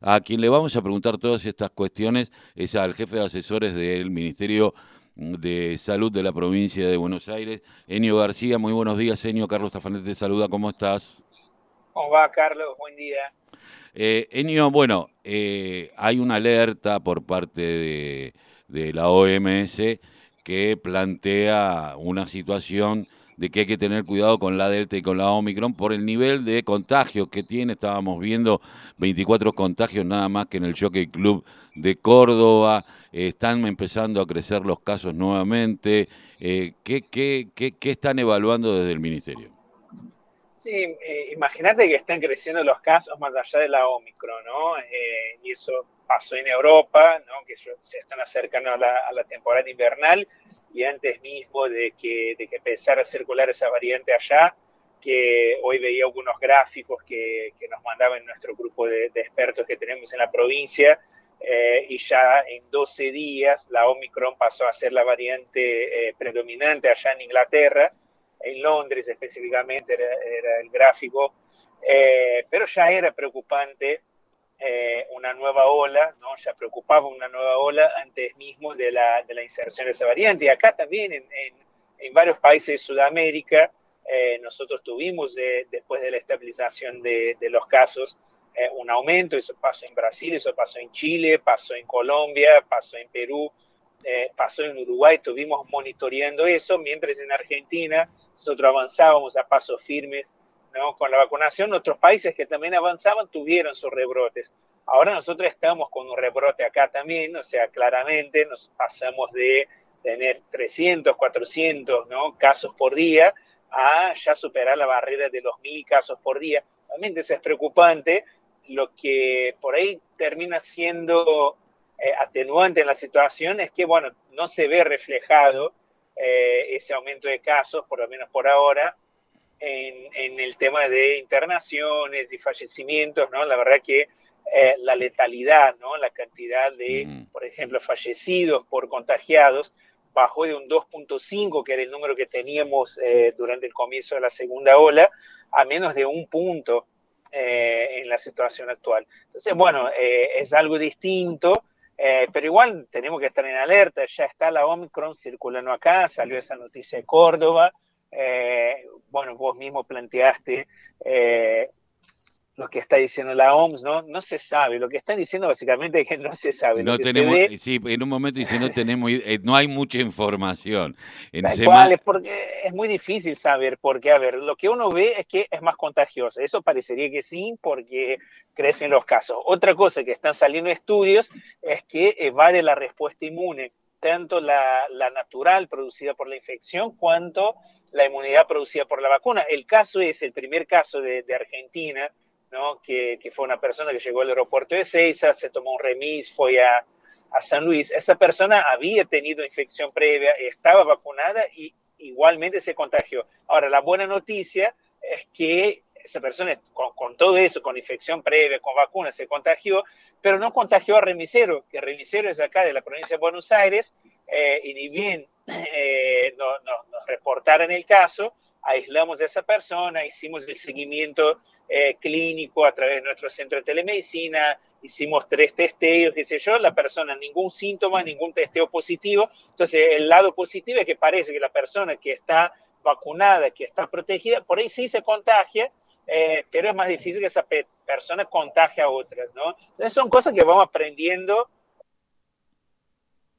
A quien le vamos a preguntar todas estas cuestiones es al jefe de asesores del Ministerio de Salud de la provincia de Buenos Aires, Enio García. Muy buenos días, Enio. Carlos Tafanete te saluda. ¿Cómo estás? ¿Cómo va, Carlos? Buen día. Eh, Enio, bueno, eh, hay una alerta por parte de, de la OMS que plantea una situación de que hay que tener cuidado con la Delta y con la Omicron por el nivel de contagio que tiene. Estábamos viendo 24 contagios nada más que en el Jockey Club de Córdoba. están empezando a crecer los casos nuevamente. Eh, ¿qué, qué, qué, qué están evaluando desde el Ministerio? Sí, eh, imagínate que están creciendo los casos más allá de la Omicron, ¿no? Eh, y eso pasó en Europa, ¿no? Que se están acercando a la, temporada invernal y antes mismo de que, de que empezara a circular esa variante allá, que hoy veía algunos gráficos que, que nos mandaban nuestro grupo de, expertos que tenemos en la provincia, eh, y ya en 12 días la Omicron pasó a ser la variante predominante allá en Inglaterra, en Londres específicamente era, el gráfico, eh, pero ya era preocupante eh, una nueva ola, ¿no? ya preocupaba una nueva ola antes mismo de la, de la inserción de esa variante. Y acá también en, en, varios países de Sudamérica, eh, nosotros tuvimos después de la estabilización de, de los casos un aumento, eso pasó en Brasil, eso pasó en Chile, pasó en Colombia, pasó en Perú, pasó en Uruguay, estuvimos monitoreando eso, mientras en Argentina nosotros avanzábamos a pasos firmes ¿no? con la vacunación. Otros países que también avanzaban tuvieron sus rebrotes. Ahora nosotros estamos con un rebrote acá también, o sea, claramente nos pasamos de tener 300, 400 ¿no? casos por día a ya superar la barrera de los 1000 casos por día. Realmente eso es preocupante. Lo que por ahí termina siendo eh, atenuante en la situación es que, bueno, no se ve reflejado eh, ese aumento de casos, por lo menos por ahora, en, el tema de internaciones y fallecimientos, ¿no? La verdad que eh, la letalidad, ¿no? La cantidad de, mm. por ejemplo, fallecidos por contagiados bajó de un 2.5, que era el número que teníamos eh, durante el comienzo de la segunda ola, a menos de un punto en la situación actual. Entonces, bueno, es algo distinto. Eh, pero igual tenemos que estar en alerta, ya está la Omicron circulando acá, salió esa noticia de Córdoba, eh, bueno, vos mismo planteaste eh, lo que está diciendo la OMS, ¿no? No se sabe, lo que están diciendo básicamente es que no se sabe. No tenemos, sí, en un momento dice no tenemos, eh, no hay mucha información. En es porque es muy difícil saber, porque a ver, lo que uno ve es que es más contagiosa, eso parecería que sí, porque crecen los casos. Otra cosa que están saliendo estudios es que evade la respuesta inmune, tanto la, natural producida por la infección cuanto la inmunidad producida por la vacuna. El caso es, el primer caso de Argentina, que, fue una persona que llegó al aeropuerto de Seiza, se tomó un remis, fue a, San Luis. Esa persona había tenido infección previa, estaba vacunada y igualmente se contagió. Ahora, la buena noticia es que esa persona con, todo eso, con infección previa, con vacuna, se contagió, pero no contagió a remisero, que remisero es acá de la provincia de Buenos Aires, eh, y ni bien eh, nos reportaron el caso, aislamos a esa persona, hicimos el seguimiento eh, clínico a través de nuestro centro de telemedicina, hicimos tres testeos, qué sé yo, la persona ningún síntoma, ningún testeo positivo. Entonces, el lado positivo es que parece que la persona que está vacunada, que está protegida, por ahí sí se contagia, eh, pero es más difícil que esa persona contagie a otras, ¿no? Entonces, son cosas que vamos aprendiendo.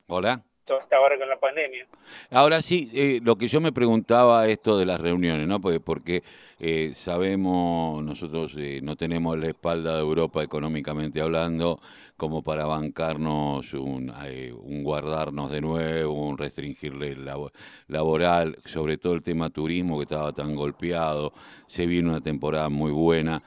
Hola hasta ahora con la pandemia. Ahora sí, eh, lo que yo me preguntaba esto de las reuniones, ¿no? Porque, porque eh, sabemos, nosotros eh, no tenemos la espalda de Europa económicamente hablando como para bancarnos un, guardarnos de nuevo, un restringirle laboral, sobre todo el tema turismo que estaba tan golpeado, se viene una temporada muy buena.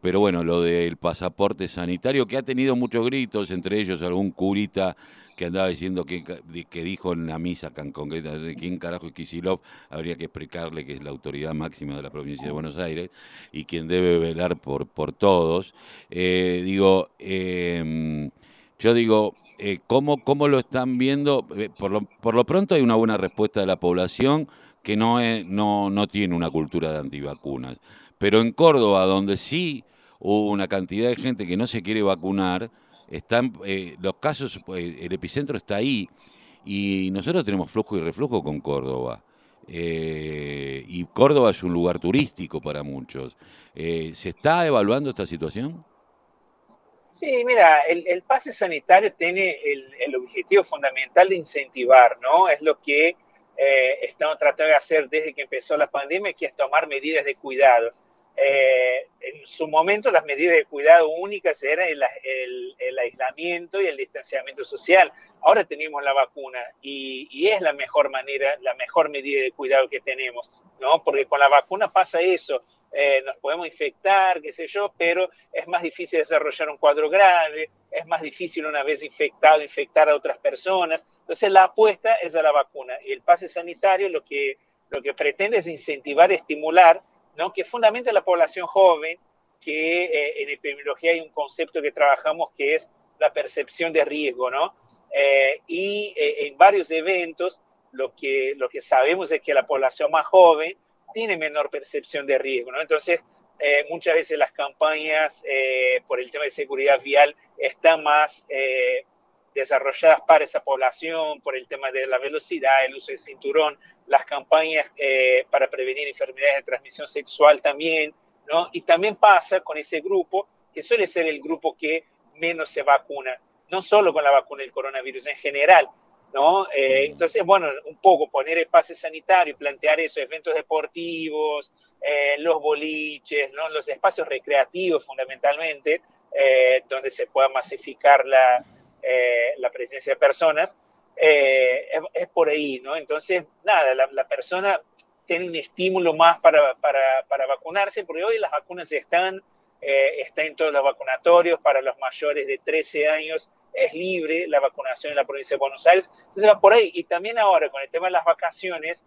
pero bueno, lo del pasaporte sanitario, que ha tenido muchos gritos, entre ellos algún curita que andaba diciendo que, que dijo en la misa concreta de quién carajo es Kisilov, habría que explicarle que es la autoridad máxima de la provincia de Buenos Aires y quien debe velar por, por todos. Eh, digo, em, yo digo, eh, ¿cómo, ¿cómo, lo están viendo? Eh, por lo, por lo pronto hay una buena respuesta de la población que no, es, no, no tiene una cultura de antivacunas. Pero en Córdoba, donde sí una cantidad de gente que no se quiere vacunar, están, eh, los casos, eh, el epicentro está ahí y nosotros tenemos flujo y reflujo con Córdoba. Eh, y Córdoba es un lugar turístico para muchos. ¿Se está evaluando esta situación? Sí, mira, el, pase sanitario tiene el, objetivo fundamental de incentivar, ¿no? Es lo que estamos tratando de hacer desde que empezó la pandemia, que es tomar medidas de cuidado. Eh, en su momento las medidas de cuidado únicas eran el, aislamiento y el distanciamiento social. Ahora tenemos la vacuna y, es la mejor manera, la mejor medida de cuidado que tenemos, ¿no? Porque con la vacuna pasa eso, eh, nos podemos infectar, qué sé yo, pero es más difícil desarrollar un cuadro grave, es más difícil una vez infectado infectar a otras personas. Entonces la apuesta es a la vacuna y el pase sanitario lo que, lo que pretende es incentivar, estimular ¿no? que fundamenta la población joven, que eh, en epidemiología hay un concepto que trabajamos que es la percepción de riesgo, ¿no? Eh, y eh, en varios eventos lo que, lo que sabemos es que la población más joven tiene menor percepción de riesgo, ¿no? Entonces, muchas veces las campañas por el tema de seguridad vial están más desarrolladas para esa población, por el tema de la velocidad, el uso del cinturón, las campañas eh, para prevenir enfermedades de transmisión sexual también, ¿no? Y también pasa con ese grupo, que suele ser el grupo que menos se vacuna, no solo con la vacuna del coronavirus, en general, ¿no? Eh, entonces, bueno, un poco poner el pase sanitario, plantear eso, eventos deportivos, eh, los boliches, ¿no? Los espacios recreativos fundamentalmente, donde se pueda masificar la eh, la presencia de personas, eh, es, por ahí, ¿no? Entonces, nada, la, persona tiene un estímulo más para, para, para, vacunarse, porque hoy las vacunas están, eh, están en todos los vacunatorios, para los mayores de 13 años es libre la vacunación en la provincia de Buenos Aires, entonces va por ahí. Y también ahora, con el tema de las vacaciones,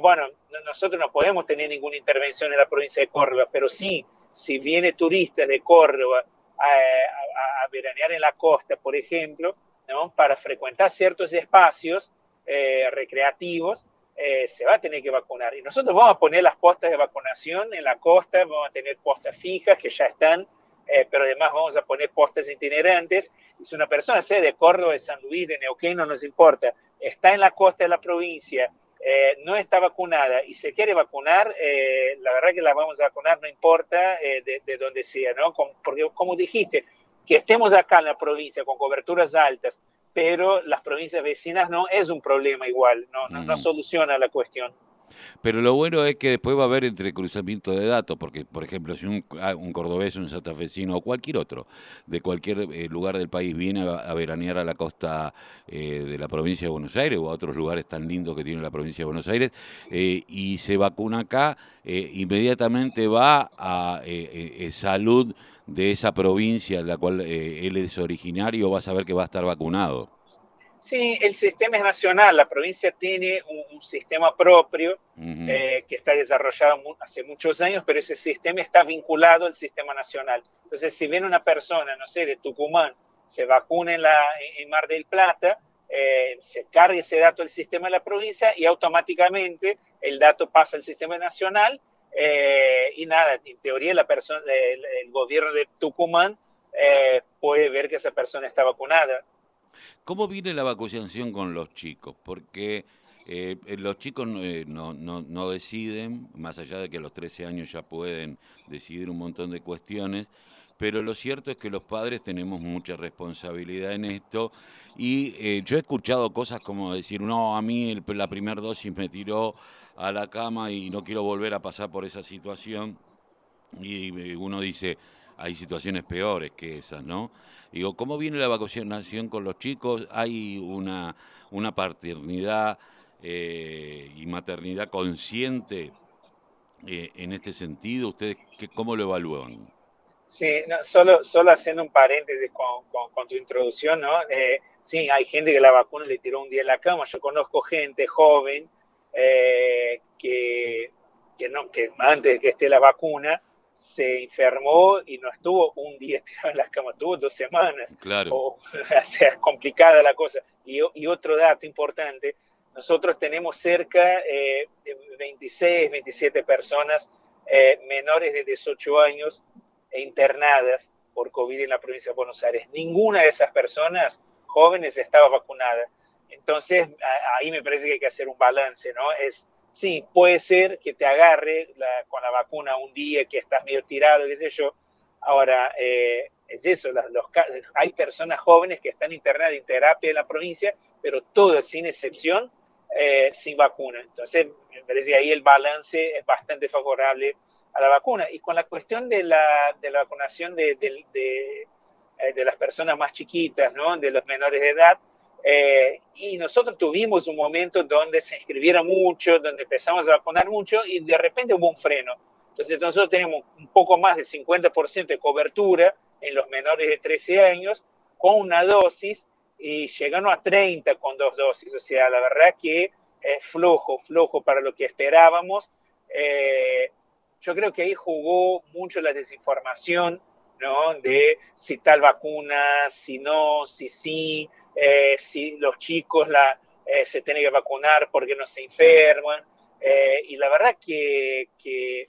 bueno, nosotros no podemos tener ninguna intervención en la provincia de Córdoba, pero sí, si viene turistas de Córdoba a, veranear en la costa, por ejemplo, para frecuentar ciertos espacios eh, recreativos, eh, se va a tener que vacunar. Y nosotros vamos a poner las postas de vacunación en la costa, vamos a tener postas fijas que ya están, eh, pero además vamos a poner postas itinerantes. Y si una persona, sea de Córdoba, de San Luis, de Neuquén, no nos importa, está en la costa de la provincia, eh, no está vacunada y se quiere vacunar, eh, la verdad que la vamos a vacunar, no importa eh, de, de, donde sea, ¿no? porque como dijiste, que estemos acá en la provincia con coberturas altas, pero las provincias vecinas no es un problema igual, no, no, no soluciona la cuestión. Pero lo bueno es que después va a haber entrecruzamiento de datos, porque, por ejemplo, si un, ah, un cordobés, un santafesino o cualquier otro de cualquier eh, lugar del país viene a, veranear a la costa eh, de la provincia de Buenos Aires o a otros lugares tan lindos que tiene la provincia de Buenos Aires eh, y se vacuna acá, inmediatamente va a salud de esa provincia de la cual él es originario, va a saber que va a estar vacunado. Sí, el sistema es nacional, la provincia tiene un, sistema propio eh, que está desarrollado hace muchos años, pero ese sistema está vinculado al sistema nacional. Entonces, si viene una persona, no sé, de Tucumán, se vacuna en, la, en Mar del Plata, eh, se carga ese dato al sistema de la provincia y automáticamente el dato pasa al sistema nacional eh, y nada, en teoría la persona, el, gobierno de Tucumán puede ver que esa persona está vacunada. ¿Cómo viene la vacunación con los chicos? Porque eh, eh, los chicos eh, no, no, deciden, más allá de que a los 13 años ya pueden decidir un montón de cuestiones, pero lo cierto es que los padres tenemos mucha responsabilidad en esto y yo he escuchado cosas como decir, no, a mí la primera dosis me tiró a la cama y no quiero volver a pasar por esa situación y uno dice, hay situaciones peores que esas, ¿no? Digo, ¿cómo viene la vacunación con los chicos? ¿Hay una, una paternidad eh, y maternidad consciente eh, en este sentido? ¿Ustedes qué, cómo lo evalúan? Sí, solo, solo haciendo un paréntesis con, tu introducción, ¿no? Eh, sí, hay gente que la vacuna le tiró un día en la cama. Yo conozco gente joven que, que, no, que antes de que esté la vacuna se enfermó y no estuvo un día tirado en la cama, estuvo dos semanas. Claro. O, sea, es complicada la cosa. Y, y, otro dato importante, nosotros tenemos cerca eh, de 26, 27 personas eh, menores de 18 años internadas por COVID en la provincia de Buenos Aires. Ninguna de esas personas jóvenes estaba vacunada. Entonces, ahí me parece que hay que hacer un balance, ¿no? Es, sí, puede ser que te agarre con la vacuna un día que estás medio tirado, qué sé yo. Ahora, eh, es eso, los, hay personas jóvenes que están internadas en terapia en la provincia, pero todas, sin excepción, eh, sin vacuna. Entonces, me parece que ahí el balance es bastante favorable a la vacuna. Y con la cuestión de la, de la vacunación de, de, de, eh, de, las personas más chiquitas, ¿no? de los menores de edad, eh, y nosotros tuvimos un momento donde se inscribieron mucho, donde empezamos a vacunar mucho y de repente hubo un freno. Entonces nosotros tenemos un poco más del 50% de cobertura en los menores de 13 años con una dosis y llegando a 30 con dos dosis. O sea, la verdad que es flojo, flojo para lo que esperábamos. Eh, yo creo que ahí jugó mucho la desinformación, ¿no? De si tal vacuna, si no, si sí, eh, si los chicos la, eh, se tienen que vacunar porque no se enferman. Eh, y la verdad que, que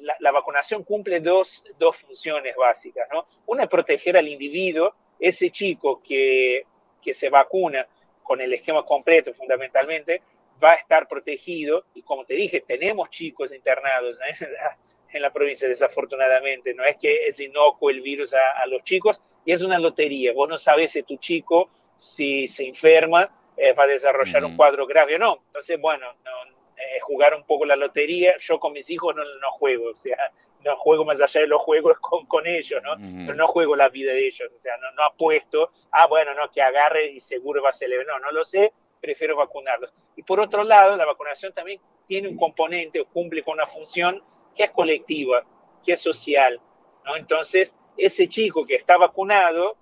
la, la, vacunación cumple dos, dos funciones básicas, ¿no? Una es proteger al individuo, ese chico que, que se vacuna con el esquema completo fundamentalmente, va a estar protegido y como te dije, tenemos chicos internados en la, en la provincia desafortunadamente, no es que es inocuo el virus a, a, los chicos y es una lotería, vos no sabes si tu chico si se enferma eh, va a desarrollar un cuadro grave o no, entonces bueno, no, eh, jugar un poco la lotería, yo con mis hijos no, no, juego, o sea, no juego más allá de los juegos con, con ellos, ¿no? Mm. Pero no juego la vida de ellos, o sea, no, no apuesto, ah, bueno, no, que agarre y seguro va a ser leve, no, no lo sé, prefiero vacunarlos. Y por otro lado, la vacunación también tiene un componente o cumple con una función que es colectiva, que es social. ¿no? Entonces, ese chico que está vacunado,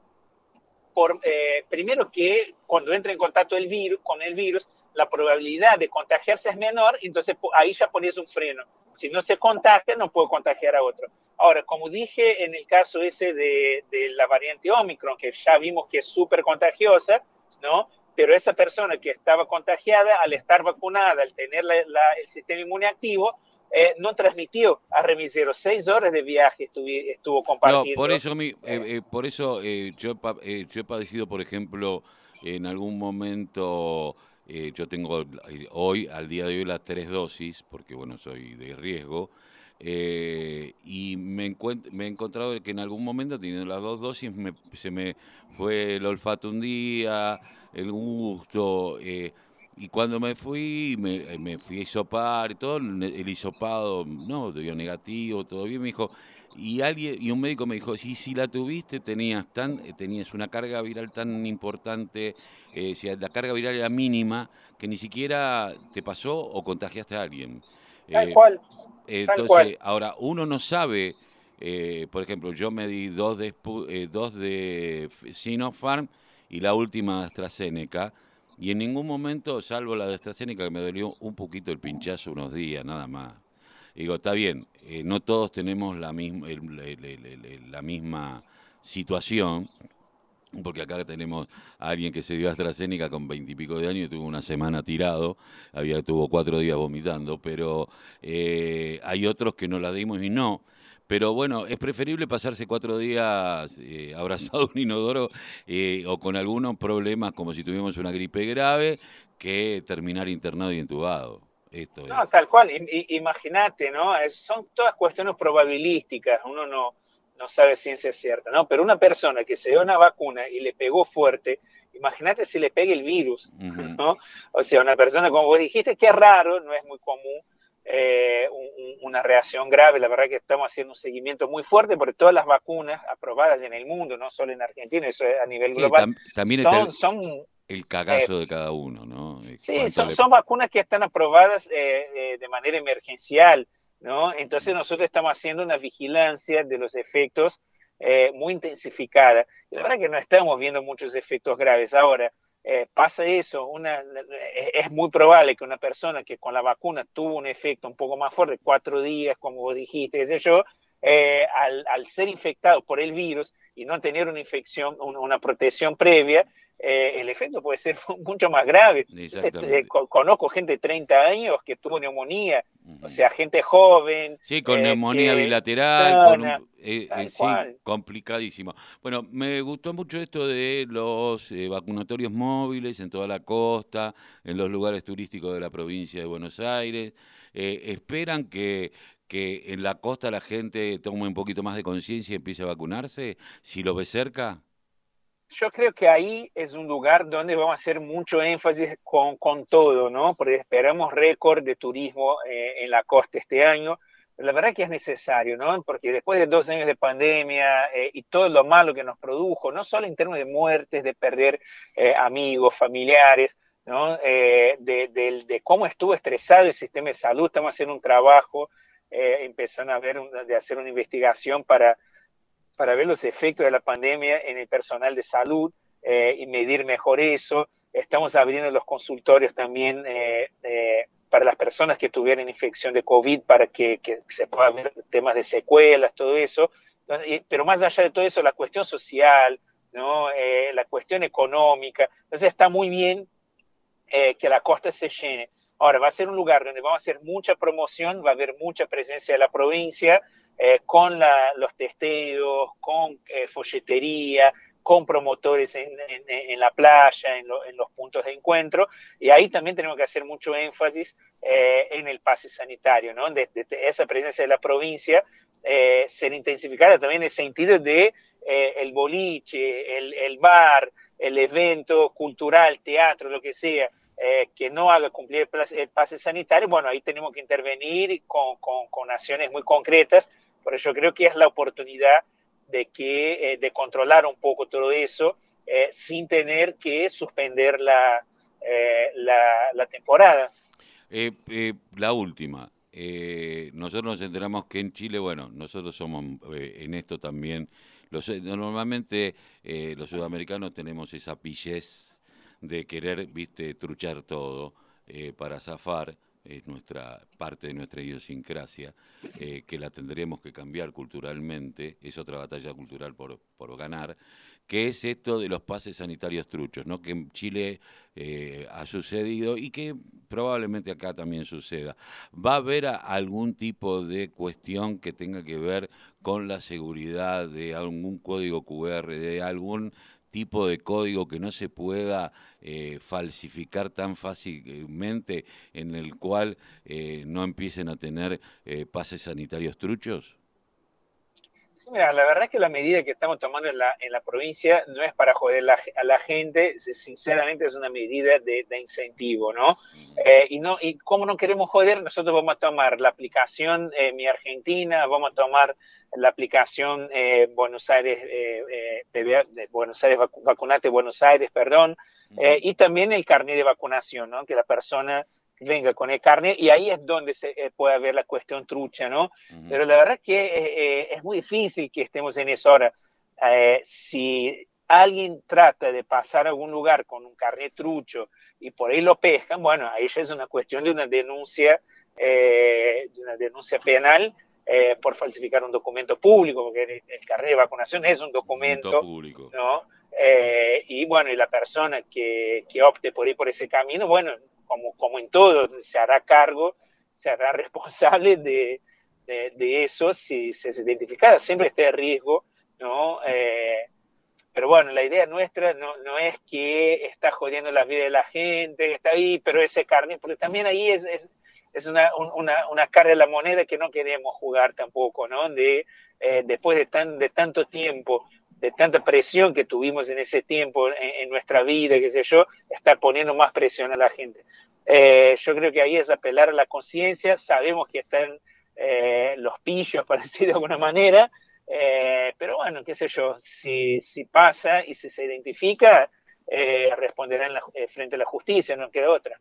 por, eh, primero que cuando entra en contacto el virus, con el virus, la probabilidad de contagiarse es menor, entonces ahí ya pones un freno. Si no se contagia, no puedo contagiar a otro. Ahora, como dije en el caso ese de, de la variante Omicron, que ya vimos que es súper contagiosa, ¿no? pero esa persona que estaba contagiada, al estar vacunada, al tener la, la, el sistema inmune activo, eh, no transmitió a remisero. Seis horas de viaje estuvo, estuvo compartiendo. No, por eso, eh, eh, por eso eh, yo, eh, yo he padecido, por ejemplo, en algún momento, yo tengo hoy, al día de hoy, las tres dosis, porque bueno, soy de riesgo, y me, me, he encontrado que en algún momento, teniendo las dos dosis, me, se me fue el olfato un día, el gusto. Eh, y cuando me fui, me, eh, me fui a hisopar y todo, el hisopado, no, dio negativo, todo bien, me dijo, y alguien y un médico me dijo, si, si la tuviste, tenías, tan, eh, tenías una carga viral tan importante, eh, si la carga viral era mínima, que ni siquiera te pasó o contagiaste a alguien. Tal eh, cual. Entonces, Tal cual. ahora, uno no sabe, eh, por ejemplo, yo me di dos de, dos de Sinopharm, y la última AstraZeneca, y en ningún momento, salvo la de AstraZeneca, que me dolió un poquito el pinchazo unos días, nada más. Digo, está bien, eh, no todos tenemos la misma, el, la misma situación, porque acá tenemos a alguien que se dio AstraZeneca con veintipico de años y tuvo una semana tirado, había tuvo cuatro días vomitando, pero eh, hay otros que no la dimos y no. Pero bueno, es preferible pasarse cuatro días eh, abrazado a un inodoro eh, o con algunos problemas como si tuviéramos una gripe grave que terminar internado y entubado. Esto no, es. tal cual. Imagínate, ¿no? Es, son todas cuestiones probabilísticas. Uno no, no sabe ciencia cierta, ¿no? Pero una persona que se dio una vacuna y le pegó fuerte, imagínate si le pegue el virus, uh -huh. ¿no? O sea, una persona, como vos dijiste, que es raro, no es muy común, eh, un, una reacción grave. La verdad que estamos haciendo un seguimiento muy fuerte porque todas las vacunas aprobadas en el mundo, no solo en Argentina, eso es a nivel global, sí, tam también son, el, son, el cagazo eh, de cada uno, ¿no? Sí, son, le... son, vacunas que están aprobadas eh, de manera emergencial, ¿no? Entonces nosotros estamos haciendo una vigilancia de los efectos eh, muy intensificada. La verdad que no estamos viendo muchos efectos graves. Ahora, eh, pasa eso, una, es muy probable que una persona que con la vacuna tuvo un efecto un poco más fuerte, cuatro días, como vos dijiste, qué sé yo, al, ser infectado por el virus y no tener una infección, una protección previa, eh, el efecto puede ser mucho más grave. Este, conozco gente de 30 años que tuvo neumonía, o sea, gente joven. Sí, con eh, neumonía bilateral, eh, sí, complicadísimo. Bueno, me gustó mucho esto de los vacunatorios móviles en toda la costa, en los lugares turísticos de la provincia de Buenos Aires. ¿Esperan que, que en la costa la gente tome un poquito más de conciencia y empiece a vacunarse? Si lo ve cerca yo creo que ahí es un lugar donde vamos a hacer mucho énfasis con, con todo, ¿no? Porque esperamos récord de turismo eh, en la costa este año. La verdad que es necesario, ¿no? Porque después de dos años de pandemia eh, y todo lo malo que nos produjo, no solo en términos de muertes, de perder eh, amigos, familiares, ¿no? De, cómo estuvo estresado el sistema de salud, estamos haciendo un trabajo, empezando a ver, de hacer una investigación para para ver los efectos de la pandemia en el personal de salud eh, y medir mejor eso. Estamos abriendo los consultorios también eh, eh, para las personas que tuvieron infección de COVID para que, se puedan ver temas de secuelas, todo eso. pero más allá de todo eso, la cuestión social, ¿no? la cuestión económica. Entonces está muy bien que la costa se llene. Ahora, va a ser un lugar donde vamos a hacer mucha promoción, va a haber mucha presencia de la provincia, eh, con los testeos, con eh, folletería, con promotores en, la playa, en, los puntos de encuentro, y ahí también tenemos que hacer mucho énfasis eh, en el pase sanitario, ¿no? Esa presencia de la provincia ser intensificada también en el sentido de el boliche, el, el, bar, el evento cultural, teatro, lo que sea, que no haga cumplir el, pase sanitario, bueno, ahí tenemos que intervenir con, con, con acciones muy concretas por eso creo que es la oportunidad de, que, eh, de controlar un poco todo eso eh, sin tener que suspender la, eh, la, temporada. la última. nosotros nos enteramos que en Chile, bueno, nosotros somos en esto también, los, normalmente los sudamericanos tenemos esa pillez de querer, viste, truchar todo para zafar es nuestra parte de nuestra idiosincrasia, eh, que la tendremos que cambiar culturalmente, es otra batalla cultural por, por ganar, que es esto de los pases sanitarios truchos, ¿no? que en Chile eh, ha sucedido y que probablemente acá también suceda. ¿Va a haber algún tipo de cuestión que tenga que ver con la seguridad de algún código QR, de algún tipo de código que no se pueda eh, falsificar tan fácilmente, en el cual eh, no empiecen a tener eh, pases sanitarios truchos? Mira, la verdad es que la medida que estamos tomando en la, en la provincia no es para joder a la gente, sinceramente es una medida de, incentivo, ¿no? Eh, y ¿no? Y como no queremos joder, nosotros vamos a tomar la aplicación eh, Mi Argentina, vamos a tomar la aplicación eh, Buenos Aires, de Buenos Aires, Vacunate Buenos Aires, perdón, y también el carnet de vacunación, ¿no? Que la persona venga con el carne y ahí es donde se eh, puede haber la cuestión trucha, ¿no? Pero la verdad que eh, eh, es muy difícil que estemos en eso ahora. si alguien trata de pasar a algún lugar con un carnet trucho y por ahí lo pescan, bueno, ahí ya es una cuestión de una denuncia, de una denuncia penal por falsificar un documento público, porque el, carnet de vacunación es un documento, público. ¿no? y bueno, y la persona que, que opte por ir por ese camino, bueno, como, como en todo, se hará cargo, se hará responsable de, de, eso si, se identifica, siempre este riesgo, ¿no? Eh, pero bueno, la idea nuestra no, no, es que está jodiendo la vida de la gente, está ahí, pero ese carne, porque también ahí es, es, es una, una, una, cara de la moneda que no queremos jugar tampoco, ¿no? De, eh, después de, tan, de tanto tiempo de tanta presión que tuvimos en ese tiempo en, nuestra vida, qué sé yo, estar poniendo más presión a la gente. Eh, yo creo que ahí es apelar a la conciencia, sabemos que están eh, los pillos, para decir de alguna manera, eh, pero bueno, qué sé yo, si, si pasa y si se identifica, responderán frente a la justicia, no queda otra.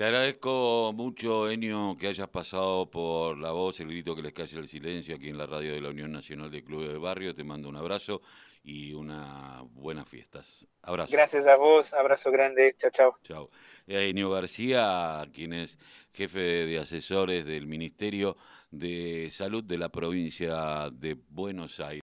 Te agradezco mucho, Enio, que hayas pasado por la voz, el grito que les cae el silencio aquí en la radio de la Unión Nacional de Clubes de Barrio. Te mando un abrazo y unas buenas fiestas. Abrazo. Gracias a vos, abrazo grande. Chao, chao. Chao. Enio García, quien es jefe de asesores del Ministerio de Salud de la provincia de Buenos Aires.